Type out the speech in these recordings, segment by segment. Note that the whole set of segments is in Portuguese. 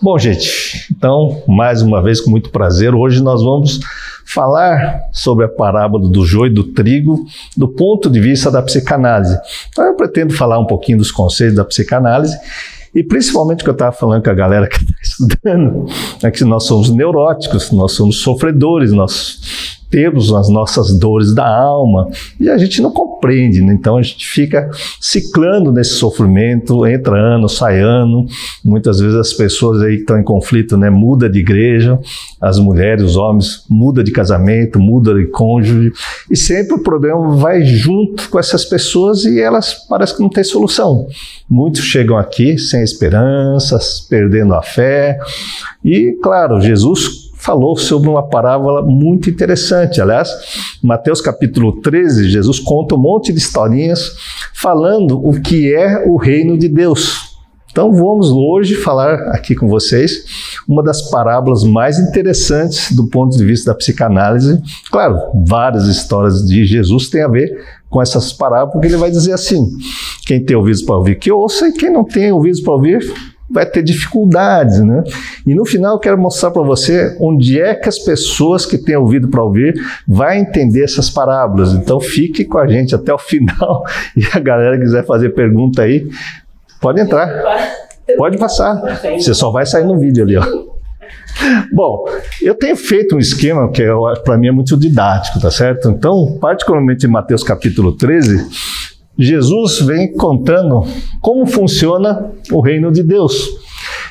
Bom, gente, então, mais uma vez, com muito prazer, hoje nós vamos falar sobre a parábola do joio e do trigo do ponto de vista da psicanálise. Então, eu pretendo falar um pouquinho dos conceitos da psicanálise e principalmente o que eu estava falando com a galera que está estudando, é que nós somos neuróticos, nós somos sofredores, nós temos as nossas dores da alma e a gente não compreende, né? então a gente fica ciclando nesse sofrimento, entra ano, sai ano. Muitas vezes as pessoas aí que estão em conflito, né, muda de igreja, as mulheres, os homens muda de casamento, muda de cônjuge e sempre o problema vai junto com essas pessoas e elas parece que não tem solução. Muitos chegam aqui sem esperanças, perdendo a fé e, claro, Jesus falou sobre uma parábola muito interessante. Aliás, Mateus capítulo 13, Jesus conta um monte de historinhas falando o que é o reino de Deus. Então vamos hoje falar aqui com vocês uma das parábolas mais interessantes do ponto de vista da psicanálise. Claro, várias histórias de Jesus têm a ver com essas parábolas, porque ele vai dizer assim: quem tem ouvidos para ouvir, que ouça, e quem não tem ouvidos para ouvir, vai ter dificuldades, né? E no final eu quero mostrar para você onde é que as pessoas que têm ouvido para ouvir vai entender essas parábolas. Então fique com a gente até o final e a galera quiser fazer pergunta aí, pode entrar. Pode passar. Você só vai sair no vídeo ali, ó. Bom, eu tenho feito um esquema que para mim é muito didático, tá certo? Então, particularmente em Mateus capítulo 13, Jesus vem contando como funciona o reino de Deus.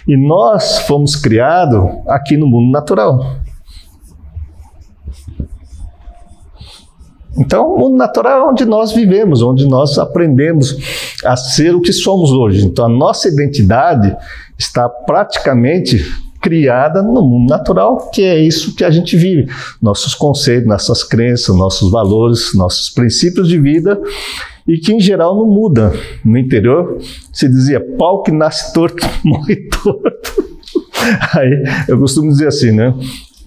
E nós fomos criados aqui no mundo natural. Então, o mundo natural é onde nós vivemos, onde nós aprendemos a ser o que somos hoje. Então, a nossa identidade está praticamente criada no mundo natural, que é isso que a gente vive. Nossos conceitos, nossas crenças, nossos valores, nossos princípios de vida e que em geral não muda. No interior se dizia pau que nasce torto, morre torto. Aí eu costumo dizer assim, né?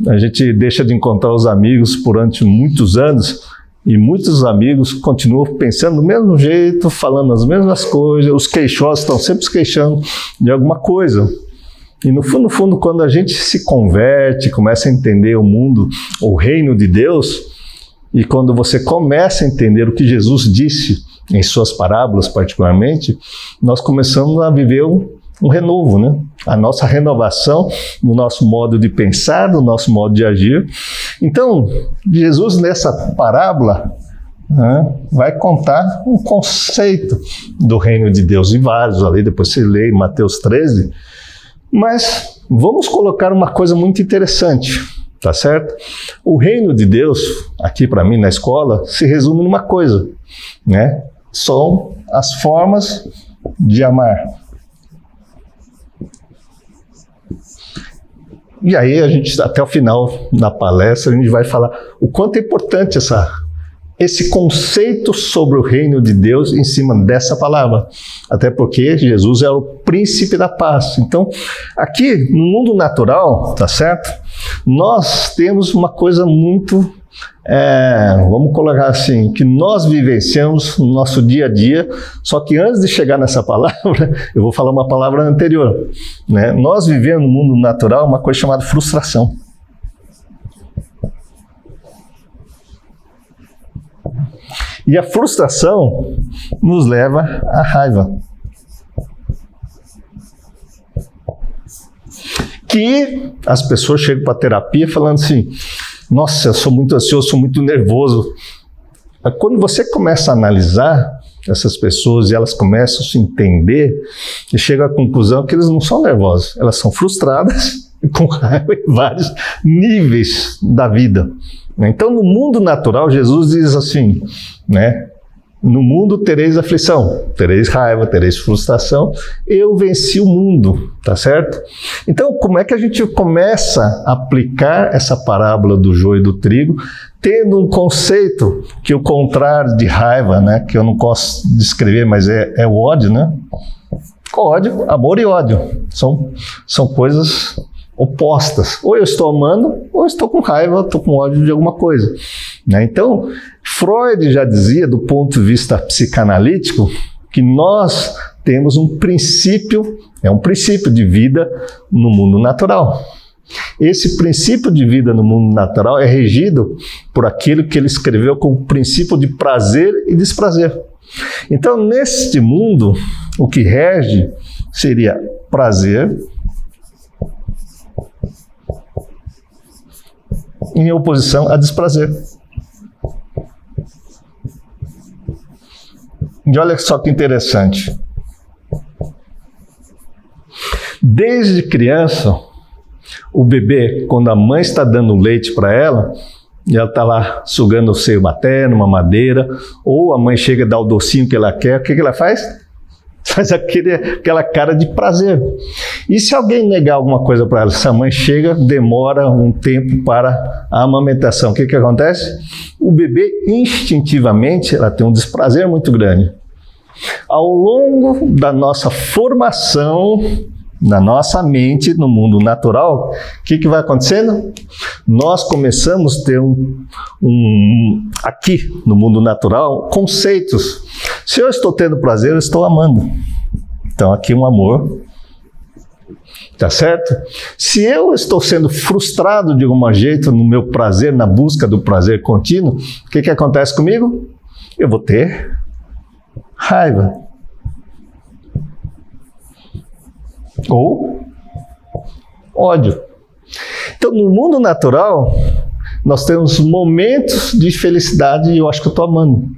A gente deixa de encontrar os amigos durante muitos anos e muitos amigos continuam pensando do mesmo jeito, falando as mesmas coisas, os queixosos estão sempre se queixando de alguma coisa. E no fundo, no fundo, quando a gente se converte, começa a entender o mundo, o reino de Deus, e quando você começa a entender o que Jesus disse em suas parábolas, particularmente, nós começamos a viver um, renovo, né? A nossa renovação no nosso modo de pensar, no nosso modo de agir. Então, Jesus nessa parábola né, vai contar um conceito do reino de Deus e vários ali. Depois você lê em Mateus 13. Mas vamos colocar uma coisa muito interessante tá certo? O reino de Deus, aqui para mim na escola, se resume numa coisa, né? São as formas de amar. E aí a gente até o final da palestra a gente vai falar o quanto é importante essa esse conceito sobre o reino de Deus em cima dessa palavra. Até porque Jesus é o príncipe da paz. Então, aqui no mundo natural, tá certo? Nós temos uma coisa muito, é, vamos colocar assim, que nós vivenciamos no nosso dia a dia, só que antes de chegar nessa palavra, eu vou falar uma palavra anterior. Né? Nós vivemos no mundo natural uma coisa chamada frustração. E a frustração nos leva à raiva. Que as pessoas chegam para a terapia falando assim: nossa, eu sou muito ansioso, sou muito nervoso. Quando você começa a analisar essas pessoas e elas começam a se entender, e chega à conclusão que eles não são nervosos, elas são frustradas com raiva em vários níveis da vida. Então, no mundo natural, Jesus diz assim, né? No mundo tereis aflição, tereis raiva, tereis frustração. Eu venci o mundo, tá certo? Então, como é que a gente começa a aplicar essa parábola do joio e do trigo, tendo um conceito que o contrário de raiva, né, que eu não posso descrever, mas é, é o ódio, né? Ódio, amor e ódio são, são coisas opostas. Ou eu estou amando, ou eu estou com raiva, estou com ódio de alguma coisa. Né? Então, Freud já dizia, do ponto de vista psicanalítico, que nós temos um princípio, é um princípio de vida no mundo natural. Esse princípio de vida no mundo natural é regido por aquilo que ele escreveu como princípio de prazer e desprazer. Então, neste mundo, o que rege seria prazer em oposição a desprazer. E olha só que interessante. Desde criança, o bebê, quando a mãe está dando leite para ela, e ela está lá sugando o seio materno, uma madeira, ou a mãe chega e dá o docinho que ela quer, o que, que ela faz? Faz aquele, aquela cara de prazer. E se alguém negar alguma coisa para ela, se a mãe chega, demora um tempo para a amamentação, o que, que acontece? O bebê, instintivamente, ela tem um desprazer muito grande. Ao longo da nossa formação, na nossa mente, no mundo natural, o que, que vai acontecendo? Nós começamos a ter um, um, aqui no mundo natural conceitos. Se eu estou tendo prazer, eu estou amando. Então, aqui um amor. Tá certo? Se eu estou sendo frustrado de algum jeito no meu prazer, na busca do prazer contínuo, o que, que acontece comigo? Eu vou ter raiva. Ou ódio. Então, no mundo natural, nós temos momentos de felicidade e eu acho que eu estou amando.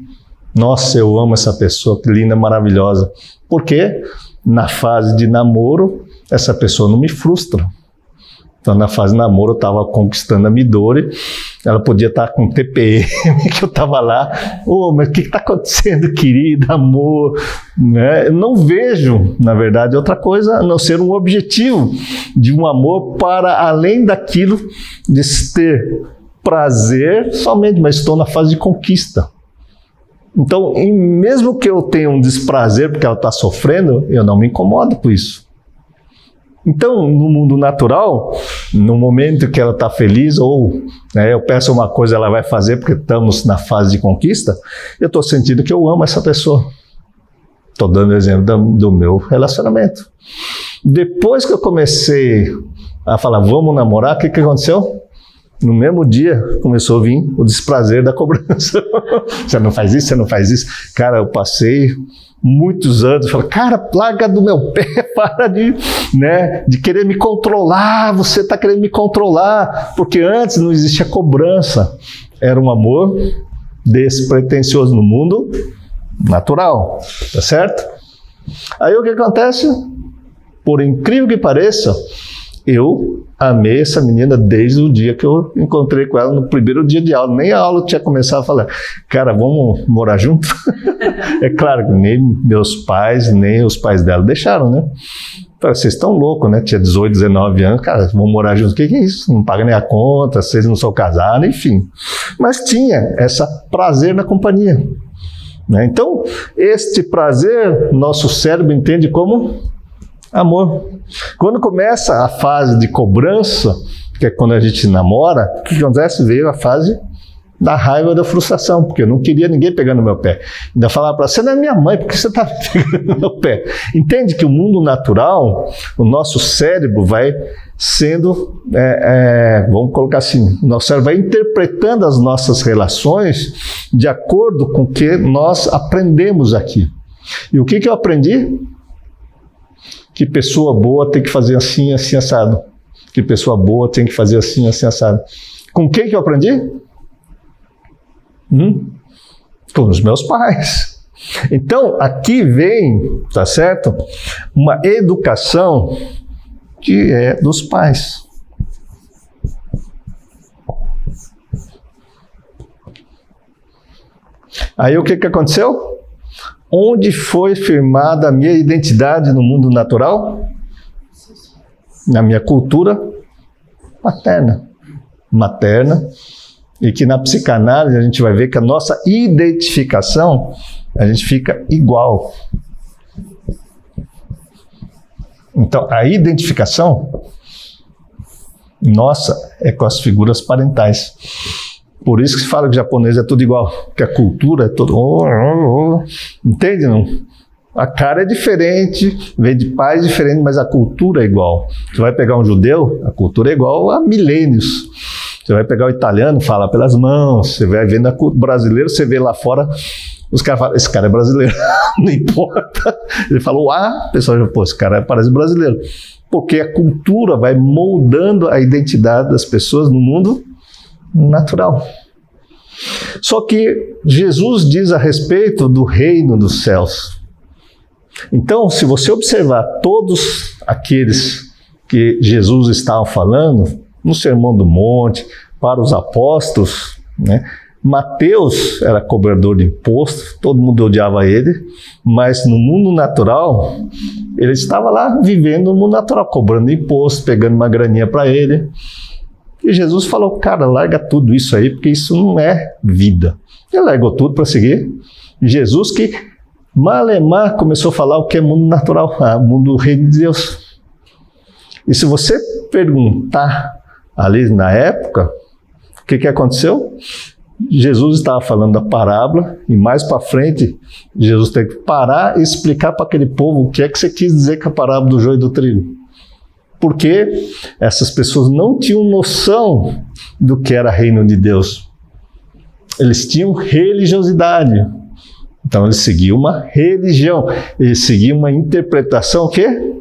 Nossa, eu amo essa pessoa, que linda, maravilhosa. Porque na fase de namoro, essa pessoa não me frustra. Então, na fase namoro, eu estava conquistando a Midori. Ela podia estar tá com TPM, que eu estava lá. Ô, oh, mas o que está acontecendo, querida, amor? Né? Não vejo, na verdade, outra coisa a não ser um objetivo de um amor para além daquilo de ter prazer somente, mas estou na fase de conquista. Então, mesmo que eu tenha um desprazer porque ela está sofrendo, eu não me incomodo com isso. Então, no mundo natural, no momento que ela está feliz, ou né, eu peço uma coisa, ela vai fazer porque estamos na fase de conquista, eu estou sentindo que eu amo essa pessoa. Estou dando exemplo do, do meu relacionamento. Depois que eu comecei a falar, vamos namorar, o que, que aconteceu? No mesmo dia começou a vir o desprazer da cobrança. você não faz isso, você não faz isso. Cara, eu passei muitos anos, fala, cara, plaga do meu pé, para de, né, de querer me controlar, você está querendo me controlar, porque antes não existia cobrança, era um amor despretensioso no mundo natural, tá certo? Aí o que acontece? Por incrível que pareça, eu amei essa menina desde o dia que eu encontrei com ela no primeiro dia de aula. Nem a aula tinha começado a falar, cara, vamos morar junto? é claro que nem meus pais, nem os pais dela deixaram, né? Vocês estão loucos, né? Tinha 18, 19 anos, cara, vamos morar junto. O que, que é isso? Não paga nem a conta, vocês não são casados, enfim. Mas tinha essa prazer na companhia. Né? Então, este prazer, nosso cérebro entende como Amor. Quando começa a fase de cobrança, que é quando a gente namora, o que acontece? Veio a fase da raiva da frustração, porque eu não queria ninguém pegando meu pé. Ainda falava para você, não é minha mãe, por que você está pegando meu pé? Entende que o mundo natural, o nosso cérebro vai sendo, é, é, vamos colocar assim, o nosso cérebro vai interpretando as nossas relações de acordo com o que nós aprendemos aqui. E o que, que eu aprendi? que pessoa boa tem que fazer assim, assim, assado. Que pessoa boa tem que fazer assim, assim, assado. Com quem que eu aprendi? Hum? Com os meus pais. Então, aqui vem, tá certo? Uma educação que é dos pais. Aí o que, que aconteceu? Onde foi firmada a minha identidade no mundo natural? Na minha cultura paterna, materna, e que na psicanálise a gente vai ver que a nossa identificação a gente fica igual. Então, a identificação nossa é com as figuras parentais. Por isso que se fala que o japonês é tudo igual, que a cultura é tudo. Oh, oh, oh. Entende? Não? A cara é diferente, vem de pais diferentes, mas a cultura é igual. Você vai pegar um judeu, a cultura é igual a milênios. Você vai pegar o italiano, fala pelas mãos. Você vai vendo o brasileiro, você vê lá fora, os caras falam, esse cara é brasileiro, não importa. Ele falou, ah, o pessoal já, pô, esse cara parece brasileiro. Porque a cultura vai moldando a identidade das pessoas no mundo natural. Só que Jesus diz a respeito do reino dos céus. Então, se você observar todos aqueles que Jesus estava falando no Sermão do Monte, para os apóstolos, né? Mateus era cobrador de imposto, todo mundo odiava ele, mas no mundo natural, ele estava lá vivendo no mundo natural, cobrando imposto, pegando uma graninha para ele. E Jesus falou: Cara, larga tudo isso aí, porque isso não é vida. Ele largou tudo para seguir Jesus, que malemar começou a falar o que é mundo natural, ah, mundo do reino de Deus. E se você perguntar ali na época, o que, que aconteceu? Jesus estava falando da parábola e mais para frente Jesus tem que parar e explicar para aquele povo o que é que você quis dizer com a parábola do joio e do trigo. Porque essas pessoas não tinham noção do que era reino de Deus. Eles tinham religiosidade. Então eles seguiam uma religião, eles seguiam uma interpretação o quê?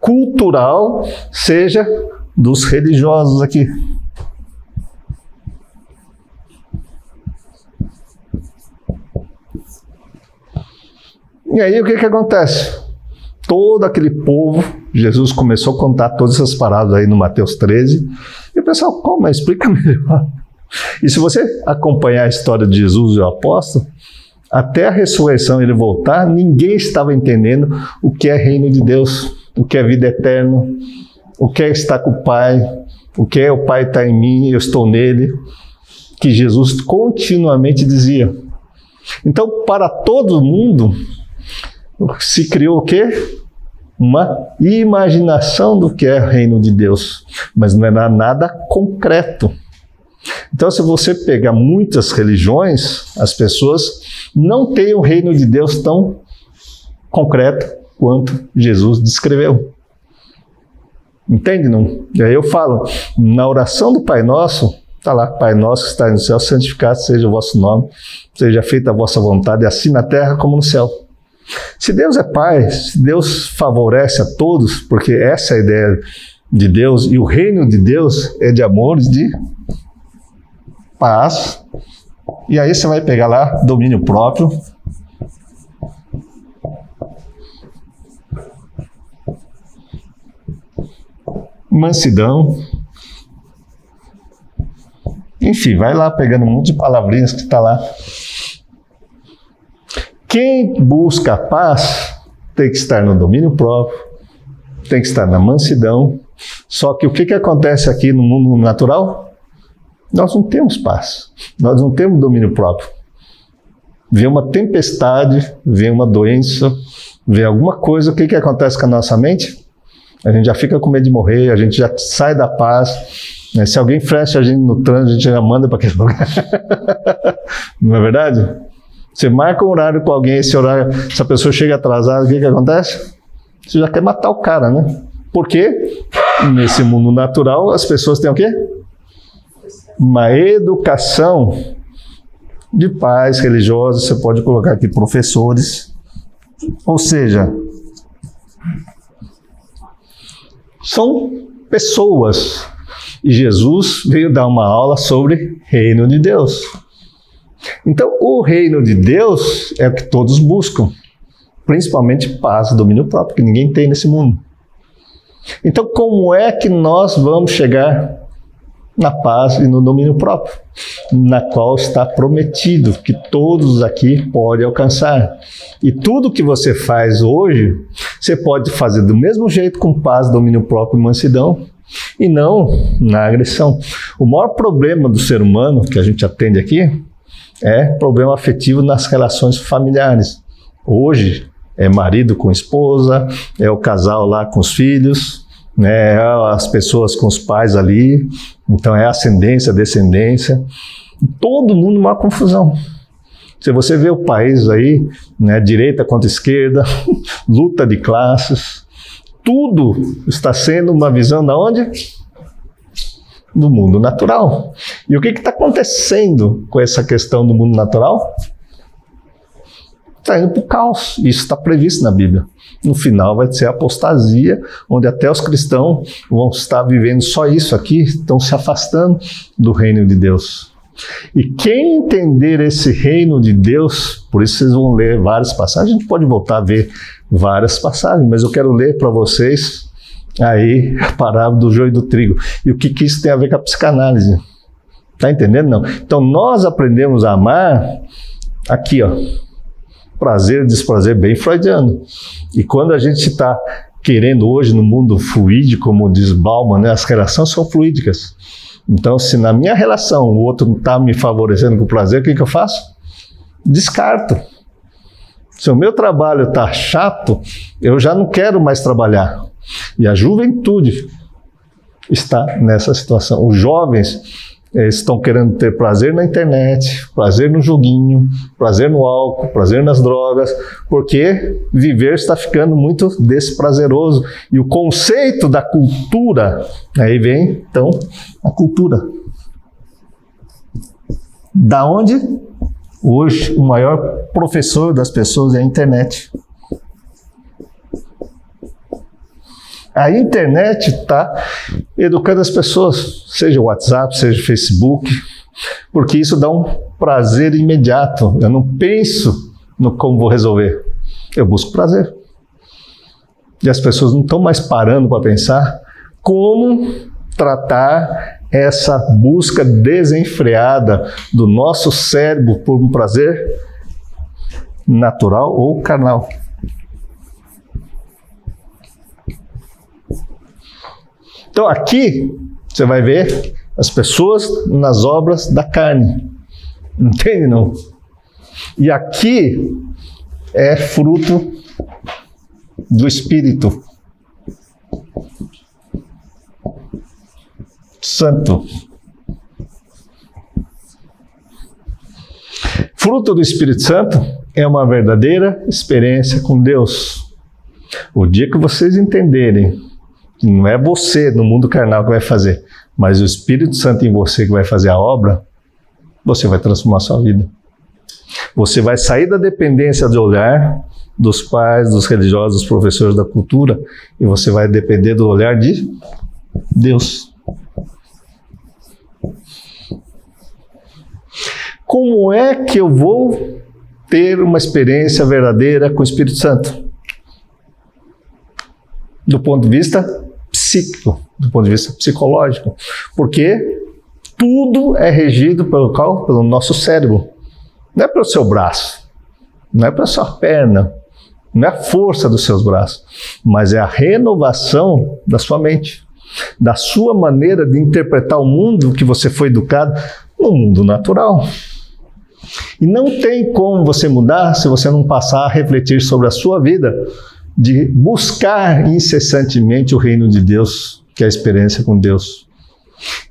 cultural, seja dos religiosos aqui. E aí o que, que acontece? Todo aquele povo, Jesus começou a contar todas essas paradas aí no Mateus 13, e o pessoal, como? Explica melhor. E se você acompanhar a história de Jesus e o apóstolo, até a ressurreição ele voltar, ninguém estava entendendo o que é reino de Deus, o que é vida eterna, o que é estar com o Pai, o que é o Pai está em mim, eu estou nele, que Jesus continuamente dizia. Então, para todo mundo, se criou o quê? Uma imaginação do que é o reino de Deus, mas não era nada concreto. Então, se você pegar muitas religiões, as pessoas não têm o reino de Deus tão concreto quanto Jesus descreveu. Entende? Não? E aí eu falo, na oração do Pai Nosso, está lá, Pai Nosso que está no céu, santificado seja o vosso nome, seja feita a vossa vontade, assim na terra como no céu. Se Deus é Pai, se Deus favorece a todos, porque essa é a ideia de Deus, e o reino de Deus é de amor, de paz. E aí você vai pegar lá domínio próprio. Mansidão. Enfim, vai lá pegando um monte de palavrinhas que está lá. Quem busca a paz tem que estar no domínio próprio, tem que estar na mansidão. Só que o que, que acontece aqui no mundo natural? Nós não temos paz, nós não temos domínio próprio. Vem uma tempestade, vem uma doença, vem alguma coisa, o que, que acontece com a nossa mente? A gente já fica com medo de morrer, a gente já sai da paz. Né? Se alguém fecha a gente no trânsito, a gente já manda para aquele lugar. não é verdade? Você marca um horário com alguém, esse horário, essa pessoa chega atrasada, o que, que acontece? Você já quer matar o cara, né? Porque nesse mundo natural as pessoas têm o quê? Uma educação de pais religiosos, você pode colocar aqui professores, ou seja, são pessoas. E Jesus veio dar uma aula sobre reino de Deus. Então, o reino de Deus é o que todos buscam, principalmente paz e domínio próprio, que ninguém tem nesse mundo. Então, como é que nós vamos chegar na paz e no domínio próprio, na qual está prometido que todos aqui podem alcançar. E tudo que você faz hoje, você pode fazer do mesmo jeito com paz, domínio próprio e mansidão, e não na agressão. O maior problema do ser humano que a gente atende aqui é problema afetivo nas relações familiares. Hoje é marido com esposa, é o casal lá com os filhos, né, as pessoas com os pais ali, então é ascendência, descendência. Todo mundo uma confusão. Se você vê o país aí, né, direita contra esquerda, luta de classes, tudo está sendo uma visão da onde? Do mundo natural. E o que está acontecendo com essa questão do mundo natural? Está indo para o caos. Isso está previsto na Bíblia. No final vai ser a apostasia, onde até os cristãos vão estar vivendo só isso aqui, estão se afastando do reino de Deus. E quem entender esse reino de Deus, por isso vocês vão ler várias passagens, a gente pode voltar a ver várias passagens, mas eu quero ler para vocês aí a parábola do joio e do trigo. E o que, que isso tem a ver com a psicanálise? Tá entendendo? Não. Então nós aprendemos a amar aqui, ó. Prazer e desprazer bem freudiano. E quando a gente está querendo hoje no mundo fluídico, como diz Bauman, né, as relações são fluídicas. Então, se na minha relação o outro está me favorecendo com prazer, o que, que eu faço? Descarto. Se o meu trabalho está chato, eu já não quero mais trabalhar. E a juventude está nessa situação. Os jovens eles estão querendo ter prazer na internet, prazer no joguinho, prazer no álcool, prazer nas drogas, porque viver está ficando muito desprazeroso. E o conceito da cultura, aí vem então a cultura. Da onde? Hoje, o maior professor das pessoas é a internet. A internet está educando as pessoas, seja WhatsApp, seja Facebook, porque isso dá um prazer imediato. Eu não penso no como vou resolver, eu busco prazer. E as pessoas não estão mais parando para pensar como tratar essa busca desenfreada do nosso cérebro por um prazer natural ou carnal. Então aqui você vai ver as pessoas nas obras da carne. Entende não? E aqui é fruto do Espírito Santo. Fruto do Espírito Santo é uma verdadeira experiência com Deus. O dia que vocês entenderem não é você no mundo carnal que vai fazer, mas o Espírito Santo em você que vai fazer a obra, você vai transformar a sua vida. Você vai sair da dependência do olhar dos pais, dos religiosos, dos professores da cultura, e você vai depender do olhar de Deus. Como é que eu vou ter uma experiência verdadeira com o Espírito Santo? Do ponto de vista psíquico, do ponto de vista psicológico, porque tudo é regido pelo qual? Pelo nosso cérebro. Não é pelo seu braço, não é pela sua perna, não é a força dos seus braços, mas é a renovação da sua mente, da sua maneira de interpretar o mundo que você foi educado no mundo natural. E não tem como você mudar se você não passar a refletir sobre a sua vida de buscar incessantemente o reino de Deus, que é a experiência com Deus.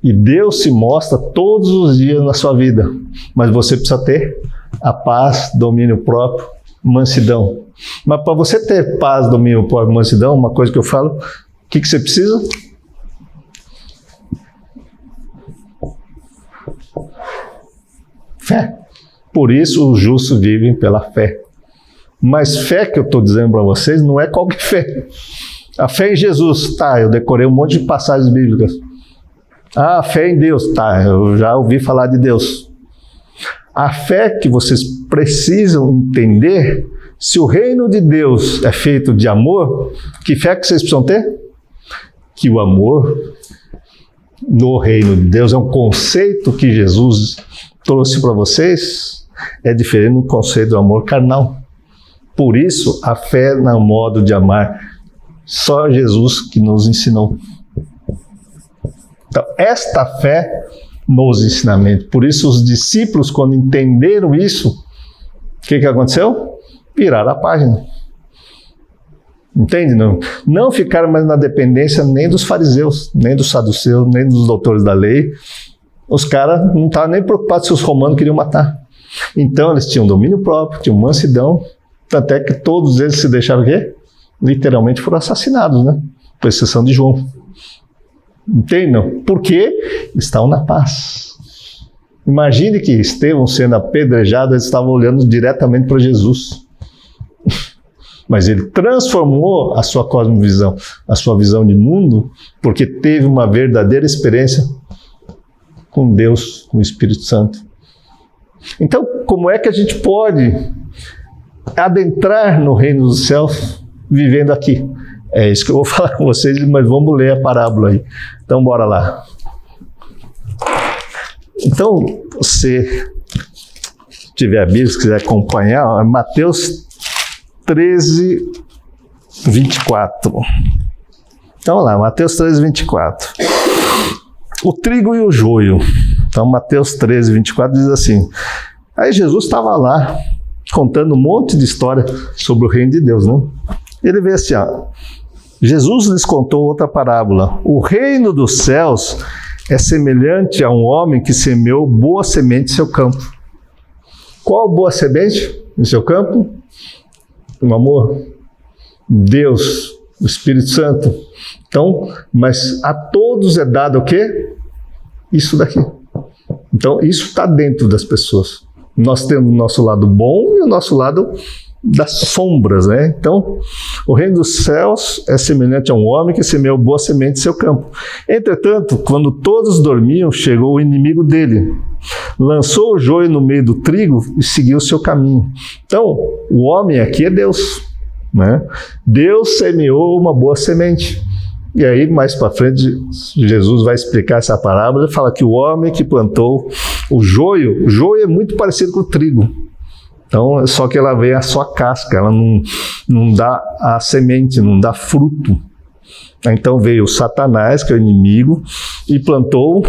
E Deus se mostra todos os dias na sua vida, mas você precisa ter a paz, domínio próprio, mansidão. Mas para você ter paz, domínio próprio, mansidão, uma coisa que eu falo, o que, que você precisa? Fé. Por isso os justos vivem pela fé. Mas fé que eu estou dizendo para vocês não é qualquer fé. A fé em Jesus, tá, eu decorei um monte de passagens bíblicas. Ah, a fé em Deus, tá, eu já ouvi falar de Deus. A fé que vocês precisam entender, se o reino de Deus é feito de amor, que fé que vocês precisam ter? Que o amor no reino de Deus é um conceito que Jesus trouxe para vocês, é diferente do conceito do amor carnal. Por isso, a fé no modo de amar, só Jesus que nos ensinou. Então, esta fé nos ensinamentos. Por isso, os discípulos, quando entenderam isso, o que, que aconteceu? Viraram a página. Entende? Não, não ficaram mais na dependência nem dos fariseus, nem dos saduceus, nem dos doutores da lei. Os caras não estavam nem preocupados se os romanos queriam matar. Então eles tinham domínio próprio, tinham mansidão, até que todos eles se deixaram quê? Literalmente foram assassinados, né? Com exceção de João. Entendam? Porque estavam na paz. Imagine que Estevão sendo apedrejado, eles estavam olhando diretamente para Jesus. Mas ele transformou a sua cosmovisão, a sua visão de mundo, porque teve uma verdadeira experiência com Deus, com o Espírito Santo. Então, como é que a gente pode adentrar no reino dos céus vivendo aqui? É isso que eu vou falar com vocês, mas vamos ler a parábola aí. Então, bora lá. Então, você tiver a Bíblia, se quiser acompanhar, é Mateus 13, 24. Então, lá, Mateus 13, 24. O trigo e o joio. Então, Mateus 13, 24 diz assim: Aí Jesus estava lá contando um monte de história sobre o reino de Deus, né? Ele vê assim, ó, Jesus lhes contou outra parábola. O reino dos céus é semelhante a um homem que semeou boa semente em seu campo. Qual boa semente no seu campo? O amor, Deus, o Espírito Santo. Então, mas a todos é dado o quê? Isso daqui. Então, isso está dentro das pessoas. Nós temos o nosso lado bom e o nosso lado das sombras, né? Então, o reino dos céus é semelhante a um homem que semeou boa semente em seu campo. Entretanto, quando todos dormiam, chegou o inimigo dele, lançou o joio no meio do trigo e seguiu o seu caminho. Então, o homem aqui é Deus, né? Deus semeou uma boa semente. E aí, mais para frente, Jesus vai explicar essa parábola fala que o homem que plantou o joio, o joio é muito parecido com o trigo. Então, só que ela vê a sua casca, ela não, não dá a semente, não dá fruto. Então veio Satanás, que é o inimigo, e plantou,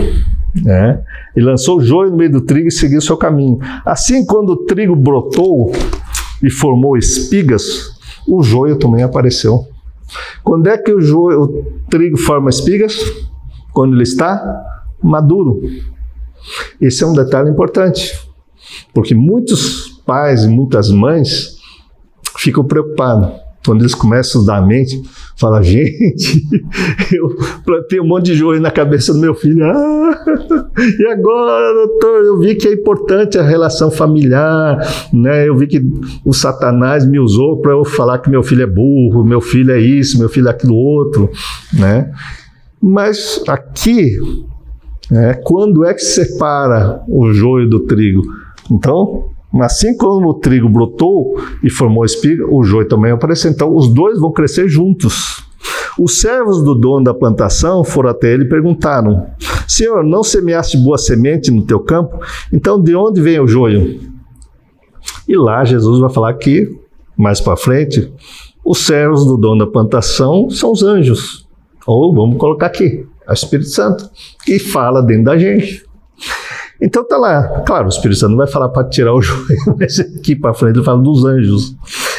né, e lançou o joio no meio do trigo e seguiu seu caminho. Assim, quando o trigo brotou e formou espigas, o joio também apareceu. Quando é que o, joio, o trigo forma espigas? Quando ele está maduro. Esse é um detalhe importante, porque muitos pais e muitas mães ficam preocupados quando eles começam a dar a mente, fala, gente, eu plantei um monte de joio na cabeça do meu filho. Ah, e agora, doutor, eu vi que é importante a relação familiar, né? Eu vi que o Satanás me usou para eu falar que meu filho é burro, meu filho é isso, meu filho é aquilo outro, né? Mas aqui, é, quando é que separa o joio do trigo? Então, Assim como o trigo brotou e formou espiga, o joio também apareceu. Então, os dois vão crescer juntos. Os servos do dono da plantação foram até ele e perguntaram: Senhor, não semeaste boa semente no teu campo? Então, de onde vem o joio? E lá Jesus vai falar que, mais para frente, os servos do dono da plantação são os anjos. Ou vamos colocar aqui, é o Espírito Santo, que fala dentro da gente. Então tá lá, claro, o Espírito Santo não vai falar para tirar o joio, mas aqui para frente ele fala dos anjos.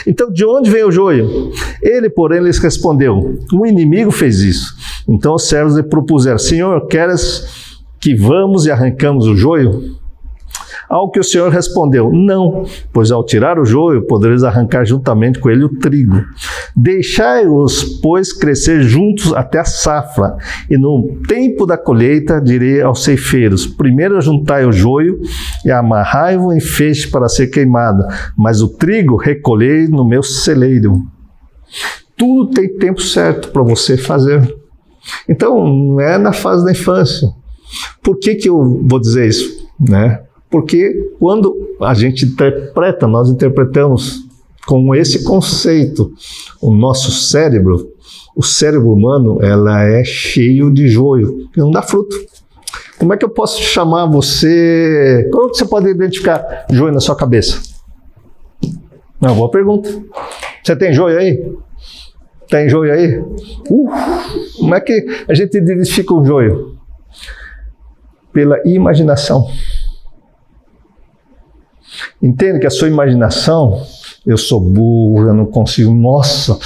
Então, de onde vem o joio? Ele, porém, lhes respondeu: O inimigo fez isso. Então os servos lhe propuseram: Senhor, queres que vamos e arrancamos o joio? Ao que o Senhor respondeu: Não, pois ao tirar o joio, podereis arrancar juntamente com ele o trigo. Deixai-os, pois, crescer juntos até a safra, e no tempo da colheita direi aos ceifeiros: Primeiro juntai o joio e amarrai-o em feixe para ser queimado, mas o trigo recolhei no meu celeiro. Tudo tem tempo certo para você fazer. Então, não é na fase da infância. Por que, que eu vou dizer isso? Né? Porque quando a gente interpreta, nós interpretamos com esse conceito o nosso cérebro, o cérebro humano, ela é cheio de joio, que não dá fruto. Como é que eu posso chamar você? Como você pode identificar joio na sua cabeça? Não, boa pergunta. Você tem joio aí? Tem joio aí? Uh, como é que a gente identifica o joio? Pela imaginação. Entende que a sua imaginação, eu sou burro, eu não consigo, nossa,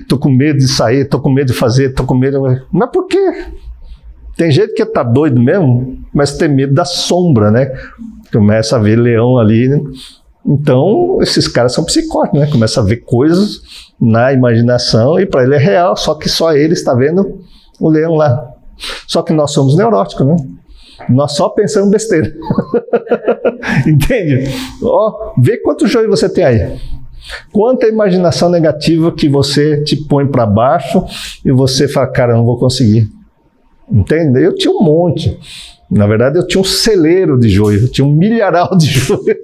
estou com medo de sair, estou com medo de fazer, estou com medo. Mas por quê? Tem gente que tá doido mesmo, mas tem medo da sombra, né? Começa a ver leão ali. Né? Então, esses caras são psicóticos, né? Começa a ver coisas na imaginação e para ele é real, só que só ele está vendo o leão lá. Só que nós somos neuróticos, né? Nós só pensamos besteira. Entende? Ó, vê quanto joio você tem aí. Quanta imaginação negativa que você te põe para baixo e você fala, cara, não vou conseguir. Entende? Eu tinha um monte. Na verdade, eu tinha um celeiro de joio, eu tinha um milharal de joio.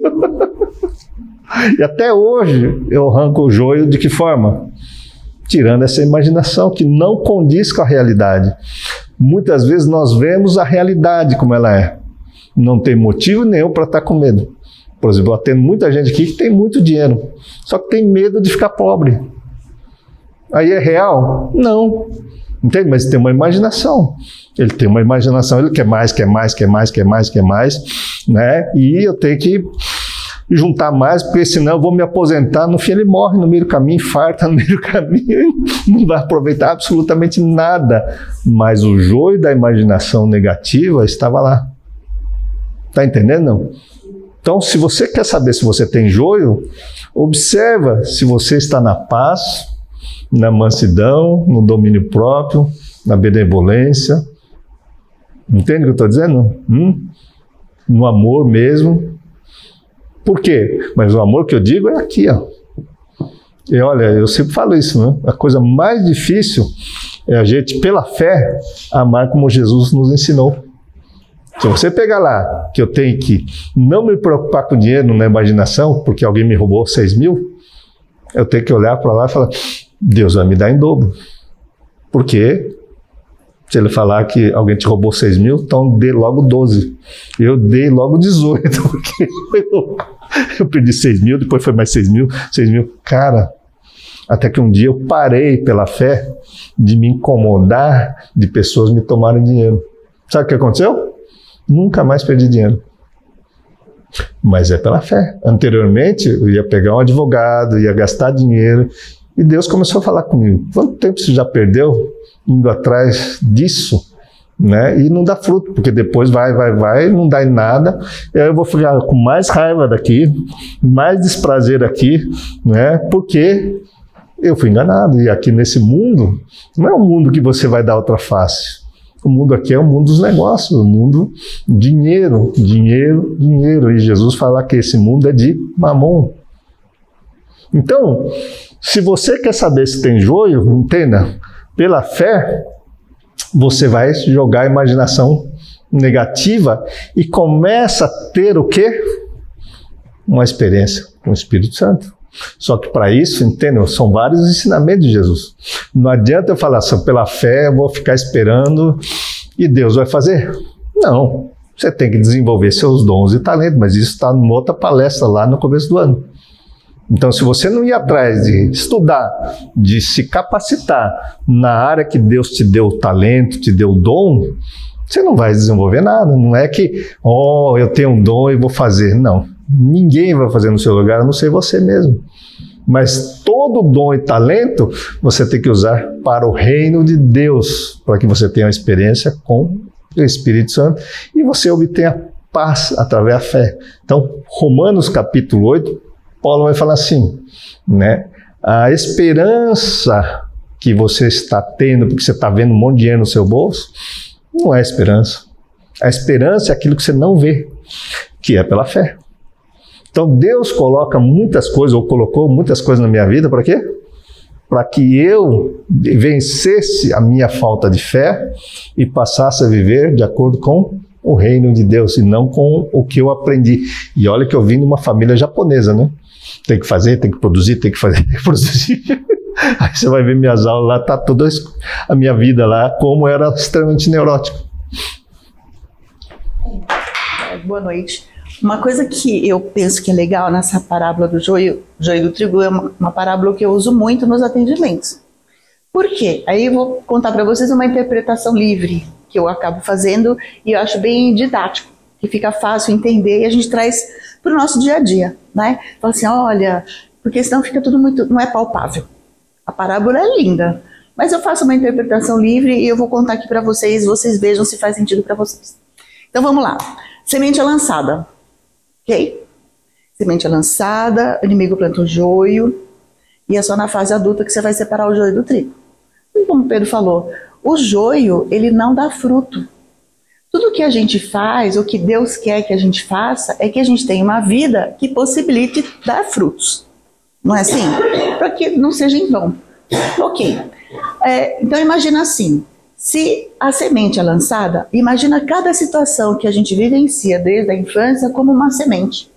e até hoje eu arranco o joio de que forma? Tirando essa imaginação que não condiz com a realidade. Muitas vezes nós vemos a realidade como ela é. Não tem motivo nenhum para estar tá com medo. Por exemplo, eu atendo muita gente aqui que tem muito dinheiro, só que tem medo de ficar pobre. Aí é real? Não. Entende? Mas tem uma imaginação. Ele tem uma imaginação, ele quer mais, quer mais, quer mais, quer mais, quer mais, né? E eu tenho que juntar mais, porque senão eu vou me aposentar. No fim, ele morre no meio do caminho, farta no meio do caminho, não vai aproveitar absolutamente nada. Mas o joio da imaginação negativa estava lá. Tá entendendo? Não? Então, se você quer saber se você tem joio, observa se você está na paz, na mansidão, no domínio próprio, na benevolência. Entende o que eu estou dizendo? Hum? No amor mesmo, por quê? Mas o amor que eu digo é aqui, ó. E olha, eu sempre falo isso, né? A coisa mais difícil é a gente, pela fé, amar como Jesus nos ensinou. Se você pegar lá que eu tenho que não me preocupar com dinheiro na imaginação, porque alguém me roubou 6 mil, eu tenho que olhar para lá e falar: Deus vai me dar em dobro. Por quê? Se ele falar que alguém te roubou 6 mil, então dê logo 12. Eu dei logo 18, porque eu, eu perdi 6 mil, depois foi mais 6 mil, 6 mil. Cara, até que um dia eu parei pela fé de me incomodar de pessoas me tomarem dinheiro. Sabe o que aconteceu? Nunca mais perdi dinheiro. Mas é pela fé. Anteriormente, eu ia pegar um advogado, ia gastar dinheiro, e Deus começou a falar comigo: quanto tempo você já perdeu indo atrás disso, né? E não dá fruto, porque depois vai, vai, vai, não dá em nada. E aí eu vou ficar com mais raiva daqui, mais desprazer aqui, né? Porque eu fui enganado. E aqui nesse mundo, não é um mundo que você vai dar outra face. O mundo aqui é o mundo dos negócios, o mundo dinheiro, dinheiro, dinheiro. E Jesus fala que esse mundo é de mamon. Então, se você quer saber se tem joio, entenda, pela fé, você vai jogar a imaginação negativa e começa a ter o quê? Uma experiência com o Espírito Santo. Só que para isso, entendeu? São vários ensinamentos de Jesus. Não adianta eu falar assim, pela fé eu vou ficar esperando e Deus vai fazer. Não. Você tem que desenvolver seus dons e talentos, mas isso está numa outra palestra lá no começo do ano. Então, se você não ir atrás de estudar, de se capacitar na área que Deus te deu talento, te deu o dom, você não vai desenvolver nada. Não é que, oh, eu tenho um dom e vou fazer. Não. Ninguém vai fazer no seu lugar, a não ser você mesmo. Mas todo dom e talento você tem que usar para o reino de Deus, para que você tenha uma experiência com o Espírito Santo e você obtenha paz através da fé. Então, Romanos capítulo 8, Paulo vai falar assim, né? A esperança que você está tendo, porque você está vendo um monte de dinheiro no seu bolso, não é esperança. A esperança é aquilo que você não vê, que é pela fé. Então Deus coloca muitas coisas, ou colocou muitas coisas na minha vida, para quê? Para que eu vencesse a minha falta de fé e passasse a viver de acordo com o reino de Deus e não com o que eu aprendi. E olha que eu vim de uma família japonesa, né? Tem que fazer, tem que produzir, tem que fazer, tem que produzir. Aí você vai ver minhas aulas lá, tá toda a minha vida lá, como era extremamente neurótico. Boa noite. Uma coisa que eu penso que é legal nessa parábola do joio, joio do trigo é uma, uma parábola que eu uso muito nos atendimentos. Por quê? Aí eu vou contar para vocês uma interpretação livre que eu acabo fazendo e eu acho bem didático, que fica fácil entender e a gente traz para o nosso dia a dia, né? Fala assim, olha, porque senão fica tudo muito, não é palpável. A parábola é linda, Mas eu faço uma interpretação livre e eu vou contar aqui para vocês, vocês vejam se faz sentido para vocês. Então vamos lá. Semente é lançada. Ok? Semente é lançada, o inimigo planta o joio, e é só na fase adulta que você vai separar o joio do trigo. E como Pedro falou, o joio, ele não dá fruto. Tudo que a gente faz, o que Deus quer que a gente faça, é que a gente tenha uma vida que possibilite dar frutos. Não é assim? Para que não seja em vão. Ok. É, então imagina assim, se a semente é lançada, imagina cada situação que a gente vivencia desde a infância como uma semente.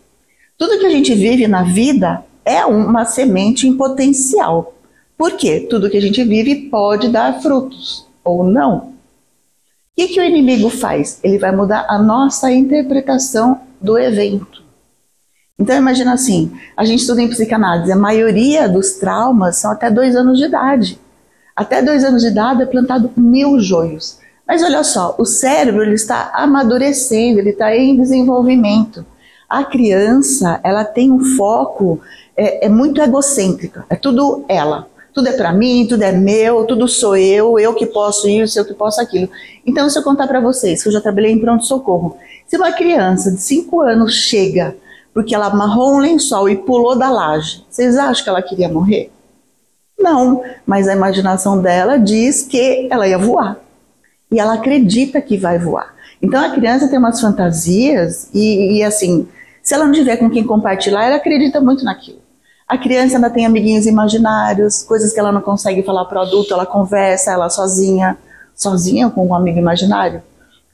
Tudo que a gente vive na vida é uma semente em potencial. Por quê? Tudo que a gente vive pode dar frutos ou não. O que, que o inimigo faz? Ele vai mudar a nossa interpretação do evento. Então imagina assim, a gente estuda em psicanálise, a maioria dos traumas são até dois anos de idade. Até dois anos de idade é plantado mil joios. Mas olha só, o cérebro ele está amadurecendo, ele está em desenvolvimento. A criança, ela tem um foco, é, é muito egocêntrica, é tudo ela. Tudo é para mim, tudo é meu, tudo sou eu, eu que posso isso, eu que posso aquilo. Então, se eu contar para vocês, que eu já trabalhei em pronto-socorro, se uma criança de 5 anos chega porque ela amarrou um lençol e pulou da laje, vocês acham que ela queria morrer? Não, mas a imaginação dela diz que ela ia voar. E ela acredita que vai voar. Então a criança tem umas fantasias e, e assim, se ela não tiver com quem compartilhar, ela acredita muito naquilo. A criança ainda tem amiguinhos imaginários, coisas que ela não consegue falar para o adulto, ela conversa, ela sozinha, sozinha com um amigo imaginário,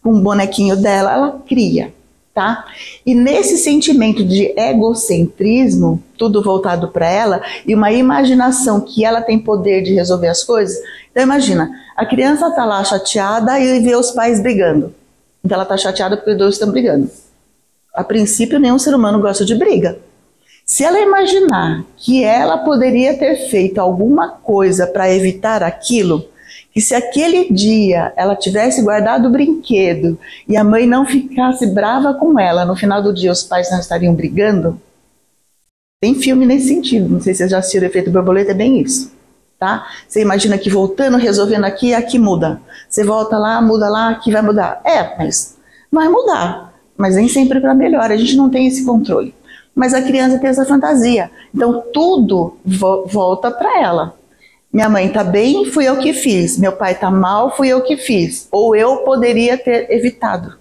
com um bonequinho dela, ela cria tá? E nesse sentimento de egocentrismo, tudo voltado para ela, e uma imaginação que ela tem poder de resolver as coisas. Então imagina, a criança tá lá chateada e vê os pais brigando. Então ela tá chateada porque os dois estão brigando. A princípio, nenhum ser humano gosta de briga. Se ela imaginar que ela poderia ter feito alguma coisa para evitar aquilo, que se aquele dia ela tivesse guardado o brinquedo e a mãe não ficasse brava com ela, no final do dia os pais não estariam brigando? Tem filme nesse sentido, não sei se vocês já assistiram o Efeito Borboleta, é bem isso. Tá? Você imagina que voltando, resolvendo aqui, aqui muda. Você volta lá, muda lá, aqui vai mudar. É, mas vai mudar. Mas nem sempre para melhor, a gente não tem esse controle. Mas a criança tem essa fantasia. Então tudo vo volta para ela. Minha mãe está bem, fui eu que fiz. Meu pai está mal, fui eu que fiz. Ou eu poderia ter evitado.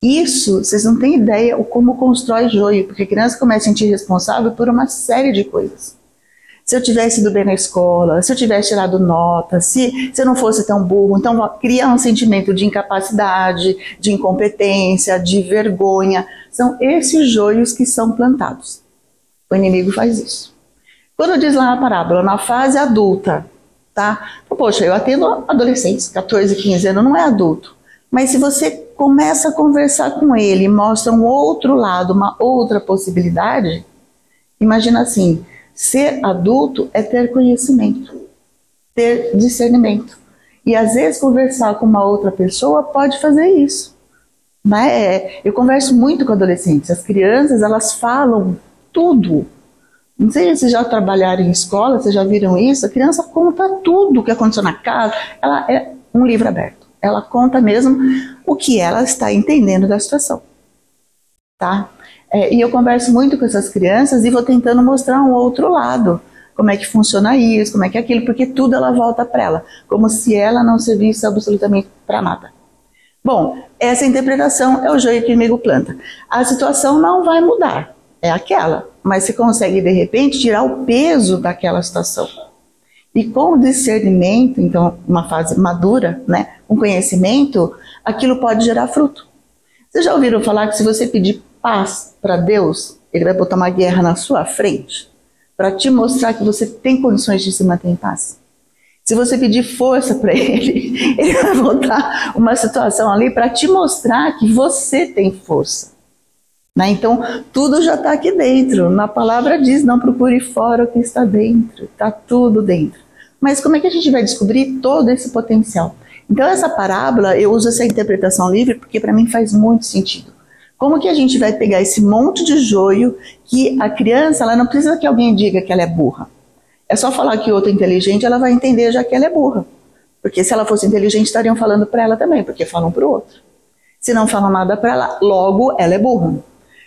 Isso, vocês não têm ideia o como constrói joio, porque a criança começa a sentir responsável por uma série de coisas. Se eu tivesse ido bem na escola, se eu tivesse tirado nota, se, se eu não fosse tão burro, então cria um sentimento de incapacidade, de incompetência, de vergonha. São esses joios que são plantados. O inimigo faz isso. Quando diz lá na parábola, na fase adulta, tá? Poxa, eu atendo adolescentes, 14, 15 anos, não é adulto. Mas se você começa a conversar com ele mostra um outro lado, uma outra possibilidade, imagina assim: ser adulto é ter conhecimento, ter discernimento. E às vezes conversar com uma outra pessoa pode fazer isso. Né? Eu converso muito com adolescentes. As crianças elas falam tudo não sei se já trabalharam em escola, vocês já viram isso. A criança conta tudo o que aconteceu na casa. Ela é um livro aberto. Ela conta mesmo o que ela está entendendo da situação. Tá? É, e eu converso muito com essas crianças e vou tentando mostrar um outro lado. Como é que funciona isso, como é que é aquilo, porque tudo ela volta para ela. Como se ela não servisse absolutamente para nada. Bom, essa interpretação é o joio que o inimigo planta. A situação não vai mudar é aquela, mas você consegue de repente tirar o peso daquela situação. E com o discernimento, então, uma fase madura, né, com conhecimento, aquilo pode gerar fruto. Vocês já ouviram falar que se você pedir paz para Deus, ele vai botar uma guerra na sua frente para te mostrar que você tem condições de se manter em paz? Se você pedir força para ele, ele vai botar uma situação ali para te mostrar que você tem força. Né? Então, tudo já está aqui dentro. Na palavra diz: não procure fora o que está dentro. Está tudo dentro. Mas como é que a gente vai descobrir todo esse potencial? Então, essa parábola, eu uso essa interpretação livre porque para mim faz muito sentido. Como que a gente vai pegar esse monte de joio que a criança, ela não precisa que alguém diga que ela é burra. É só falar que o outro é inteligente, ela vai entender já que ela é burra. Porque se ela fosse inteligente, estariam falando para ela também, porque falam para o outro. Se não falam nada para ela, logo ela é burra.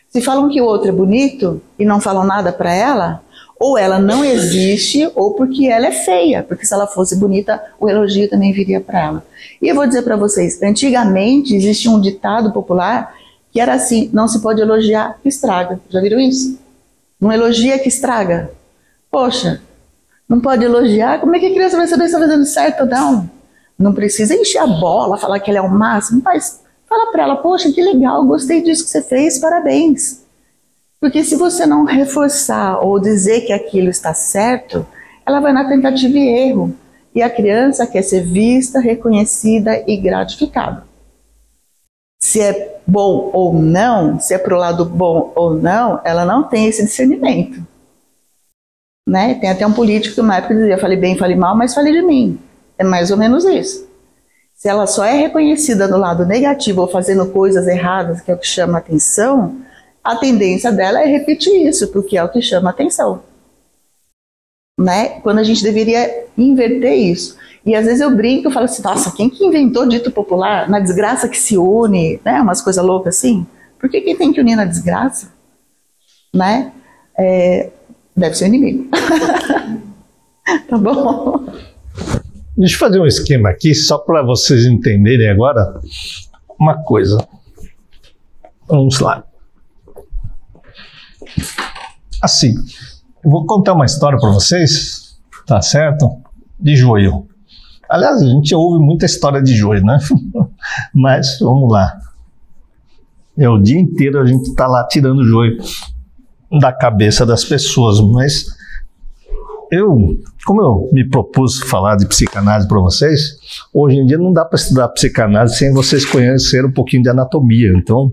Se falam que o outro é bonito e não falam nada para ela, ou ela não existe, ou porque ela é feia, porque se ela fosse bonita, o elogio também viria para ela. E eu vou dizer para vocês, antigamente existia um ditado popular que era assim: não se pode elogiar que estraga. Já viram isso? Não elogia que estraga. Poxa, não pode elogiar? Como é que a criança vai saber se está fazendo certo ou não? Não precisa encher a bola, falar que ele é o máximo, mas fala para ela: poxa, que legal, gostei disso que você fez, parabéns. Porque se você não reforçar ou dizer que aquilo está certo, ela vai na tentativa e erro. E a criança quer ser vista, reconhecida e gratificada. Se é bom ou não, se é para o lado bom ou não, ela não tem esse discernimento. Né? Tem até um político que uma época dizia: falei bem, falei mal, mas falei de mim. É mais ou menos isso. Se ela só é reconhecida no lado negativo ou fazendo coisas erradas, que é o que chama atenção, a tendência dela é repetir isso, porque é o que chama atenção. Né? Quando a gente deveria inverter isso. E às vezes eu brinco e falo assim, nossa, quem que inventou dito popular? Na desgraça que se une, né? Umas coisas loucas assim. Por que quem tem que unir na desgraça? Né? É, deve ser o inimigo. tá bom? Deixa eu fazer um esquema aqui, só para vocês entenderem agora uma coisa. Vamos lá. Assim, eu vou contar uma história para vocês, tá certo? De joio. Aliás, a gente ouve muita história de joio, né? Mas vamos lá. É o dia inteiro a gente está lá tirando joio da cabeça das pessoas, mas eu, como eu me propus falar de psicanálise para vocês, hoje em dia não dá para estudar psicanálise sem vocês conhecerem um pouquinho de anatomia. Então,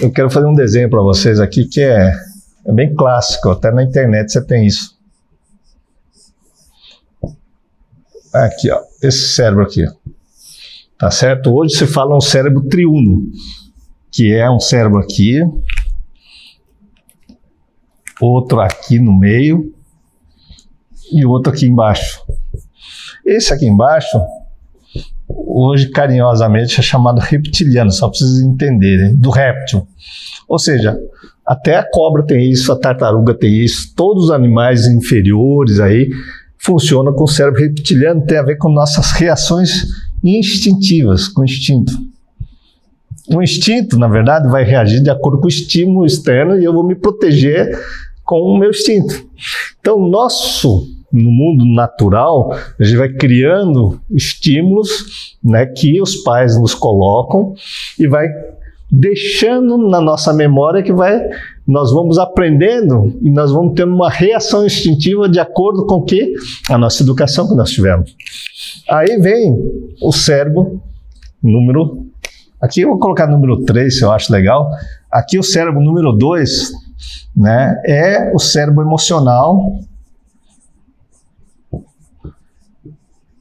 eu quero fazer um desenho para vocês aqui que é, é bem clássico, até na internet você tem isso. Aqui, ó, esse cérebro aqui. Tá certo? Hoje se fala um cérebro triuno, que é um cérebro aqui, outro aqui no meio e outro aqui embaixo. Esse aqui embaixo hoje carinhosamente é chamado reptiliano, só para vocês entenderem, do réptil. Ou seja, até a cobra tem isso, a tartaruga tem isso, todos os animais inferiores aí funcionam com o cérebro reptiliano, tem a ver com nossas reações instintivas, com instinto. O instinto, na verdade, vai reagir de acordo com o estímulo externo e eu vou me proteger com o meu instinto. Então, nosso no mundo natural, a gente vai criando estímulos né, que os pais nos colocam e vai deixando na nossa memória que vai nós vamos aprendendo e nós vamos tendo uma reação instintiva de acordo com que a nossa educação que nós tivemos. Aí vem o cérebro número aqui eu vou colocar número 3, se eu acho legal. Aqui o cérebro número 2, né, é o cérebro emocional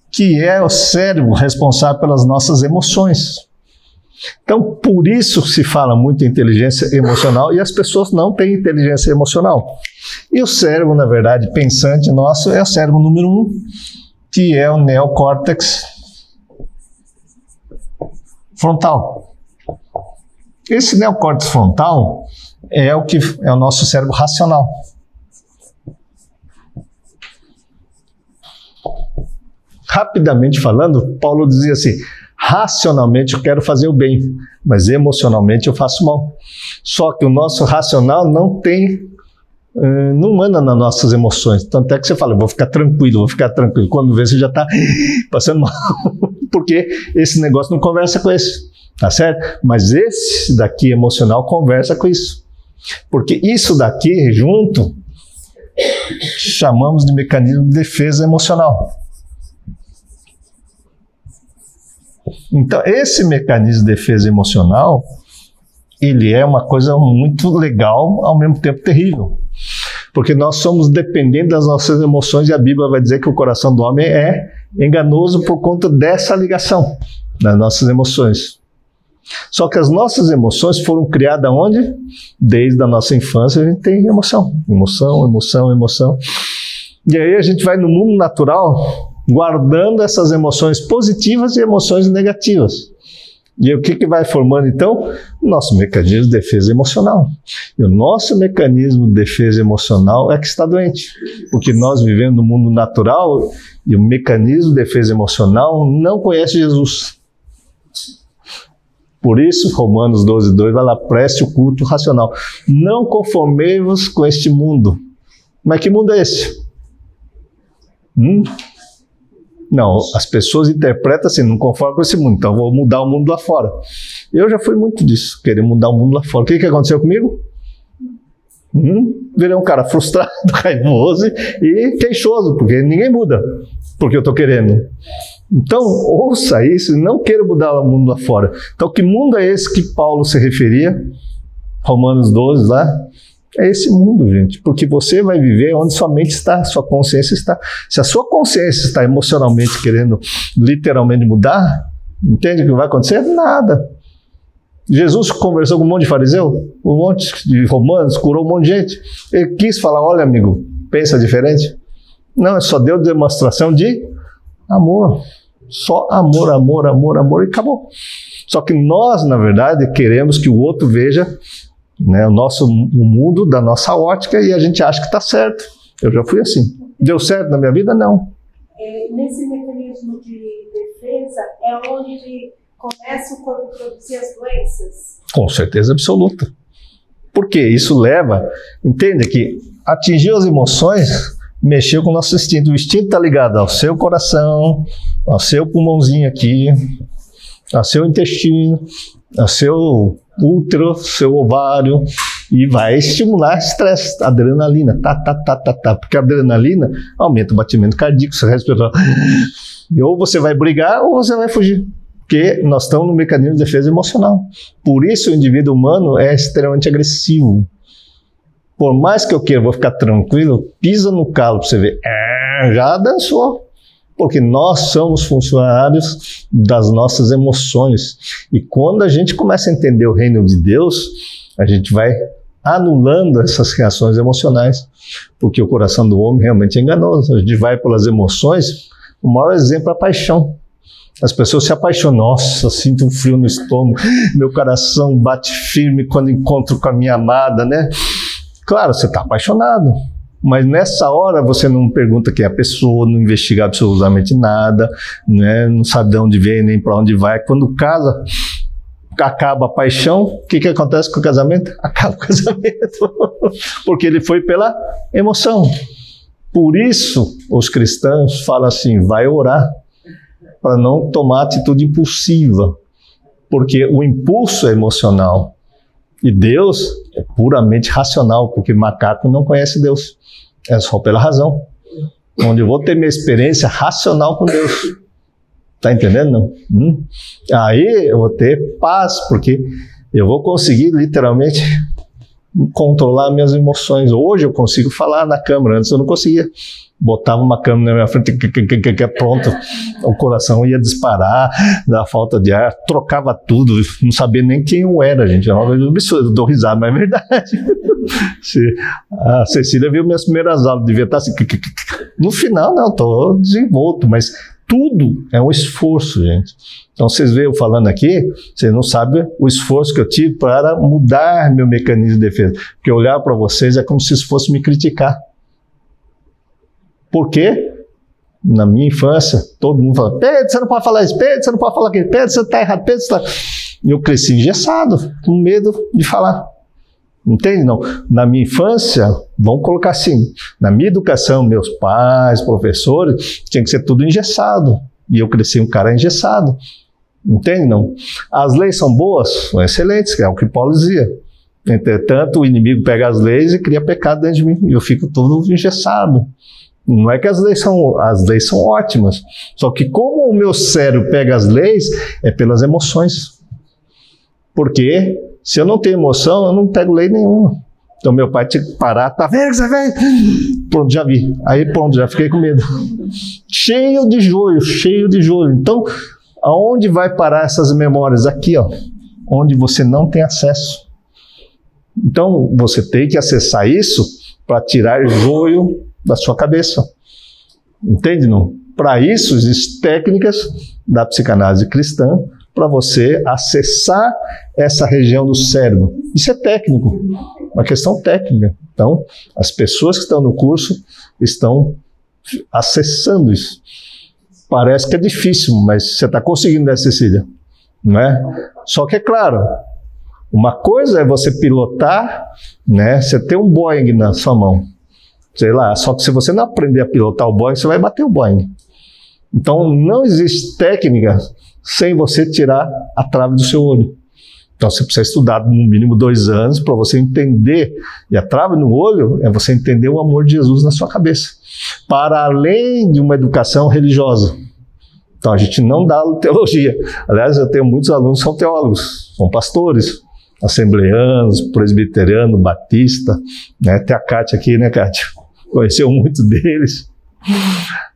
que é o cérebro responsável pelas nossas emoções. Então, por isso se fala muito em inteligência emocional e as pessoas não têm inteligência emocional. E o cérebro, na verdade, pensante nosso é o cérebro número um, que é o neocórtex frontal. Esse neocórtex frontal é o que é o nosso cérebro racional. rapidamente falando, Paulo dizia assim: racionalmente eu quero fazer o bem, mas emocionalmente eu faço mal. Só que o nosso racional não tem, eh, não anda nas nossas emoções. Tanto é que você fala, vou ficar tranquilo, vou ficar tranquilo. Quando vê, você já está passando mal, porque esse negócio não conversa com esse, tá certo? Mas esse daqui emocional conversa com isso. Porque isso daqui junto chamamos de mecanismo de defesa emocional. Então, esse mecanismo de defesa emocional, ele é uma coisa muito legal, ao mesmo tempo terrível. Porque nós somos dependentes das nossas emoções e a Bíblia vai dizer que o coração do homem é enganoso por conta dessa ligação das nossas emoções. Só que as nossas emoções foram criadas onde? Desde a nossa infância a gente tem emoção, emoção, emoção, emoção. E aí a gente vai no mundo natural guardando essas emoções positivas e emoções negativas. E o que, que vai formando então? Nosso mecanismo de defesa emocional. E o nosso mecanismo de defesa emocional é que está doente. Porque nós vivemos no mundo natural e o mecanismo de defesa emocional não conhece Jesus. Por isso, Romanos 12, 2 vai lá, preste o culto racional. Não conformei-vos com este mundo. Mas que mundo é esse? Hum? Não, as pessoas interpretam assim, não conformo com esse mundo, então vou mudar o mundo lá fora. Eu já fui muito disso, querer mudar o mundo lá fora. O que, que aconteceu comigo? Hum, virei um cara frustrado, raivoso e queixoso, porque ninguém muda, porque eu estou querendo. Então, ouça isso não queira mudar o mundo lá fora. Então, que mundo é esse que Paulo se referia? Romanos 12 lá. É esse mundo, gente, porque você vai viver onde sua mente está, sua consciência está. Se a sua consciência está emocionalmente querendo literalmente mudar, entende o que vai acontecer? Nada. Jesus conversou com um monte de fariseu, um monte de romanos, curou um monte de gente. Ele quis falar: olha, amigo, pensa diferente. Não, só deu demonstração de amor. Só amor, amor, amor, amor e acabou. Só que nós, na verdade, queremos que o outro veja né, o nosso o mundo da nossa ótica e a gente acha que está certo. Eu já fui assim. Deu certo na minha vida? Não. É, nesse mecanismo de defesa é onde começa o corpo a produzir as doenças? Com certeza absoluta. Porque isso leva, entende que atingir as emoções mexeu com o nosso instinto. O instinto está ligado ao seu coração, ao seu pulmãozinho aqui, ao seu intestino, ao seu útero, seu ovário, e vai estimular estresse, adrenalina, tá, tá, tá, tá, tá, porque a adrenalina aumenta o batimento cardíaco, você respira, ou você vai brigar ou você vai fugir, porque nós estamos no mecanismo de defesa emocional. Por isso o indivíduo humano é extremamente agressivo. Por mais que eu queira, vou ficar tranquilo, pisa no calo para você ver, é, já dançou porque nós somos funcionários das nossas emoções. E quando a gente começa a entender o reino de Deus, a gente vai anulando essas reações emocionais, porque o coração do homem realmente é enganoso. A gente vai pelas emoções, o maior exemplo é a paixão. As pessoas se apaixonam, nossa, sinto um frio no estômago, meu coração bate firme quando encontro com a minha amada, né? Claro, você está apaixonado, mas nessa hora você não pergunta quem é a pessoa, não investiga absolutamente nada, né? não sabe de onde vem nem para onde vai. Quando casa, acaba a paixão, o que, que acontece com o casamento? Acaba o casamento, porque ele foi pela emoção. Por isso, os cristãos falam assim: vai orar para não tomar atitude impulsiva, porque o impulso é emocional. E Deus é puramente racional, porque macaco não conhece Deus. É só pela razão. Onde eu vou ter minha experiência racional com Deus. Tá entendendo? Não? Hum? Aí eu vou ter paz, porque eu vou conseguir literalmente controlar minhas emoções. Hoje eu consigo falar na câmera, antes eu não conseguia botava uma câmera na minha frente, pronto, o coração ia disparar da falta de ar, trocava tudo, não sabia nem quem eu era, gente. É uma absurda, dou risada, mas é verdade. a Cecília viu minhas primeiras aulas, devia estar assim. No final, não, estou desenvolto, mas tudo é um esforço, gente. Então, vocês veem eu falando aqui, vocês não sabem o esforço que eu tive para mudar meu mecanismo de defesa. Porque olhar para vocês é como se isso fosse me criticar. Por quê? Na minha infância, todo mundo falava: Pedro, você não pode falar isso, Pedro, você não pode falar aquilo, Pedro, você está errado, Pedro, você está. Eu cresci engessado, com medo de falar. Entende? Não. Na minha infância, vamos colocar assim: na minha educação, meus pais, professores, tinha que ser tudo engessado. E eu cresci um cara engessado. Entende? Não. As leis são boas? São excelentes, é o que Paulo dizia. Entretanto, o inimigo pega as leis e cria pecado dentro de mim. E eu fico todo engessado. Não é que as leis são, as leis são ótimas. Só que como o meu cérebro pega as leis, é pelas emoções. Porque se eu não tenho emoção, eu não pego lei nenhuma. Então meu pai tinha que parar, tá vendo que você fez? Pronto, já vi. Aí pronto, já fiquei com medo. cheio de joio, cheio de joio. Então, aonde vai parar essas memórias? Aqui, ó. Onde você não tem acesso. Então, você tem que acessar isso para tirar joio da sua cabeça. Entende não? Para isso existem técnicas da psicanálise cristã para você acessar essa região do cérebro. Isso é técnico, uma questão técnica. Então, as pessoas que estão no curso estão acessando isso. Parece que é difícil, mas você está conseguindo, né, Cecília? Não é? Só que é claro, uma coisa é você pilotar, né? Você ter um Boeing na sua mão, sei lá. Só que se você não aprender a pilotar o Boeing, você vai bater o Boeing. Então não existe técnica sem você tirar a trave do seu olho. Então você precisa estudar no mínimo dois anos para você entender. E a trave no olho é você entender o amor de Jesus na sua cabeça. Para além de uma educação religiosa. Então a gente não dá teologia. Aliás, eu tenho muitos alunos que são teólogos, são pastores, assembleanos, presbiteriano, batista. Né? Tem a Kátia aqui, né, Kátia? Conheceu muitos deles.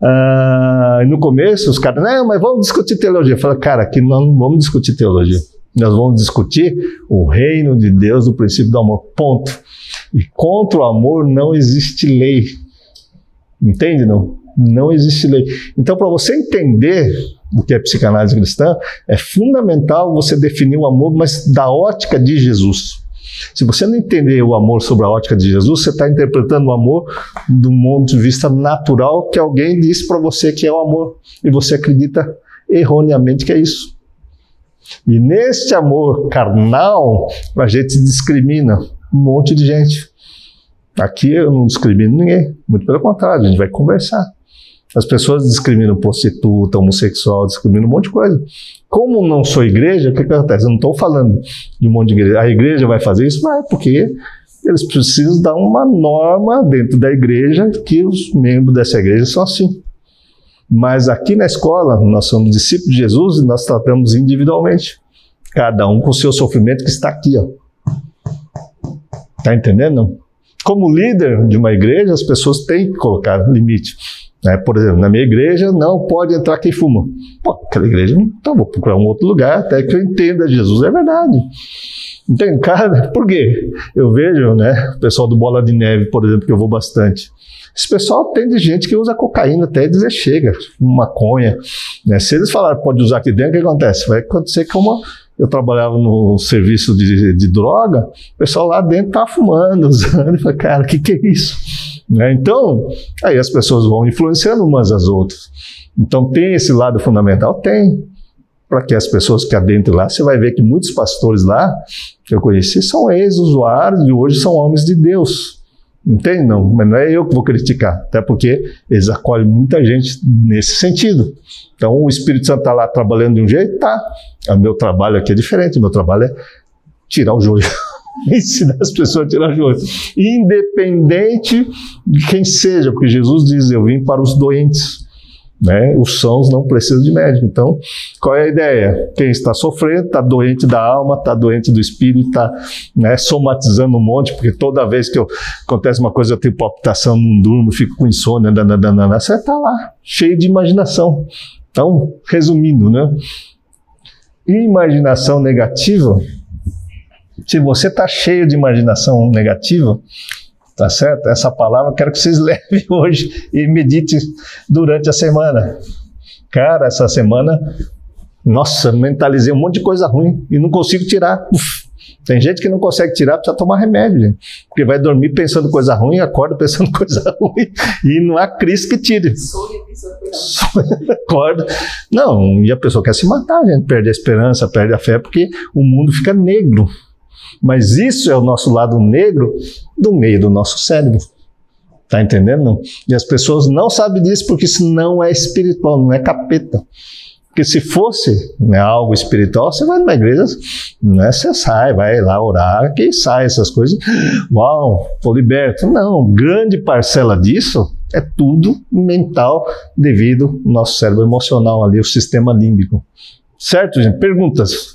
Ah, no começo, os caras, não, mas vamos discutir teologia. Eu falei, cara, aqui nós não vamos discutir teologia. Nós vamos discutir o reino de Deus, o princípio do amor. Ponto. E contra o amor não existe lei. Entende, não? Não existe lei. Então, para você entender o que é psicanálise cristã, é fundamental você definir o amor, mas da ótica de Jesus. Se você não entender o amor sobre a ótica de Jesus, você está interpretando o amor do ponto de vista natural que alguém disse para você que é o amor e você acredita erroneamente que é isso. E neste amor carnal, a gente discrimina um monte de gente. Aqui eu não discrimino ninguém, muito pelo contrário, a gente vai conversar. As pessoas discriminam prostituta, homossexual, discriminam um monte de coisa. Como não sou igreja, o que, que acontece? Eu não estou falando de um monte de igreja. A igreja vai fazer isso? Vai, porque eles precisam dar uma norma dentro da igreja que os membros dessa igreja são assim. Mas aqui na escola, nós somos discípulos de Jesus e nós tratamos individualmente. Cada um com o seu sofrimento que está aqui, ó. Tá entendendo? Como líder de uma igreja, as pessoas têm que colocar limite. Né? Por exemplo, na minha igreja não pode entrar quem fuma. Pô, aquela igreja, então vou procurar um outro lugar até que eu entenda Jesus. É verdade. Entende? Cara, por quê? Eu vejo, né, o pessoal do Bola de Neve, por exemplo, que eu vou bastante. Esse pessoal tem de gente que usa cocaína até dizer chega, maconha. Né? Se eles falarem pode usar aqui dentro, o que acontece? Vai acontecer como eu trabalhava no serviço de, de droga, o pessoal lá dentro tá fumando, usando. Eu falei, cara, o que, que é isso? Né? Então, aí as pessoas vão influenciando umas às outras. Então, tem esse lado fundamental? Tem. Para que as pessoas que adentrem lá, você vai ver que muitos pastores lá, que eu conheci, são ex-usuários e hoje são homens de Deus. Entende? Não, mas não é eu que vou criticar, até porque eles acolhem muita gente nesse sentido. Então, o Espírito Santo está lá trabalhando de um jeito, tá. O meu trabalho aqui é diferente, o meu trabalho é tirar o joio. ensinar as pessoas a tirar joio. Independente de quem seja, porque Jesus diz: Eu vim para os doentes. Né? Os sãos não precisam de médico. Então, qual é a ideia? Quem está sofrendo, está doente da alma, está doente do espírito, está né, somatizando um monte, porque toda vez que eu, acontece uma coisa, eu tenho palpitação, não durmo, fico com insônia, dananana, você está lá, cheio de imaginação. Então, resumindo, né? Imaginação negativa se você está cheio de imaginação negativa, tá certo? Essa palavra eu quero que vocês levem hoje e meditem durante a semana. Cara, essa semana, nossa, mentalizei um monte de coisa ruim e não consigo tirar. Uf. Tem gente que não consegue tirar, precisa tomar remédio, gente. Porque vai dormir pensando coisa ruim, acorda pensando coisa ruim. E não há crise que tire. acorda. Não, e a pessoa quer se matar, gente. Perde a esperança, perde a fé, porque o mundo fica negro. Mas isso é o nosso lado negro do meio do nosso cérebro. Tá entendendo? E as pessoas não sabem disso porque isso não é espiritual, não é capeta. Porque se fosse né, algo espiritual, você vai numa igreja, né, você sai, vai lá orar, que sai essas coisas. Uau, estou liberto. Não, grande parcela disso é tudo mental devido ao nosso cérebro emocional ali, o sistema límbico. Certo, gente? Perguntas?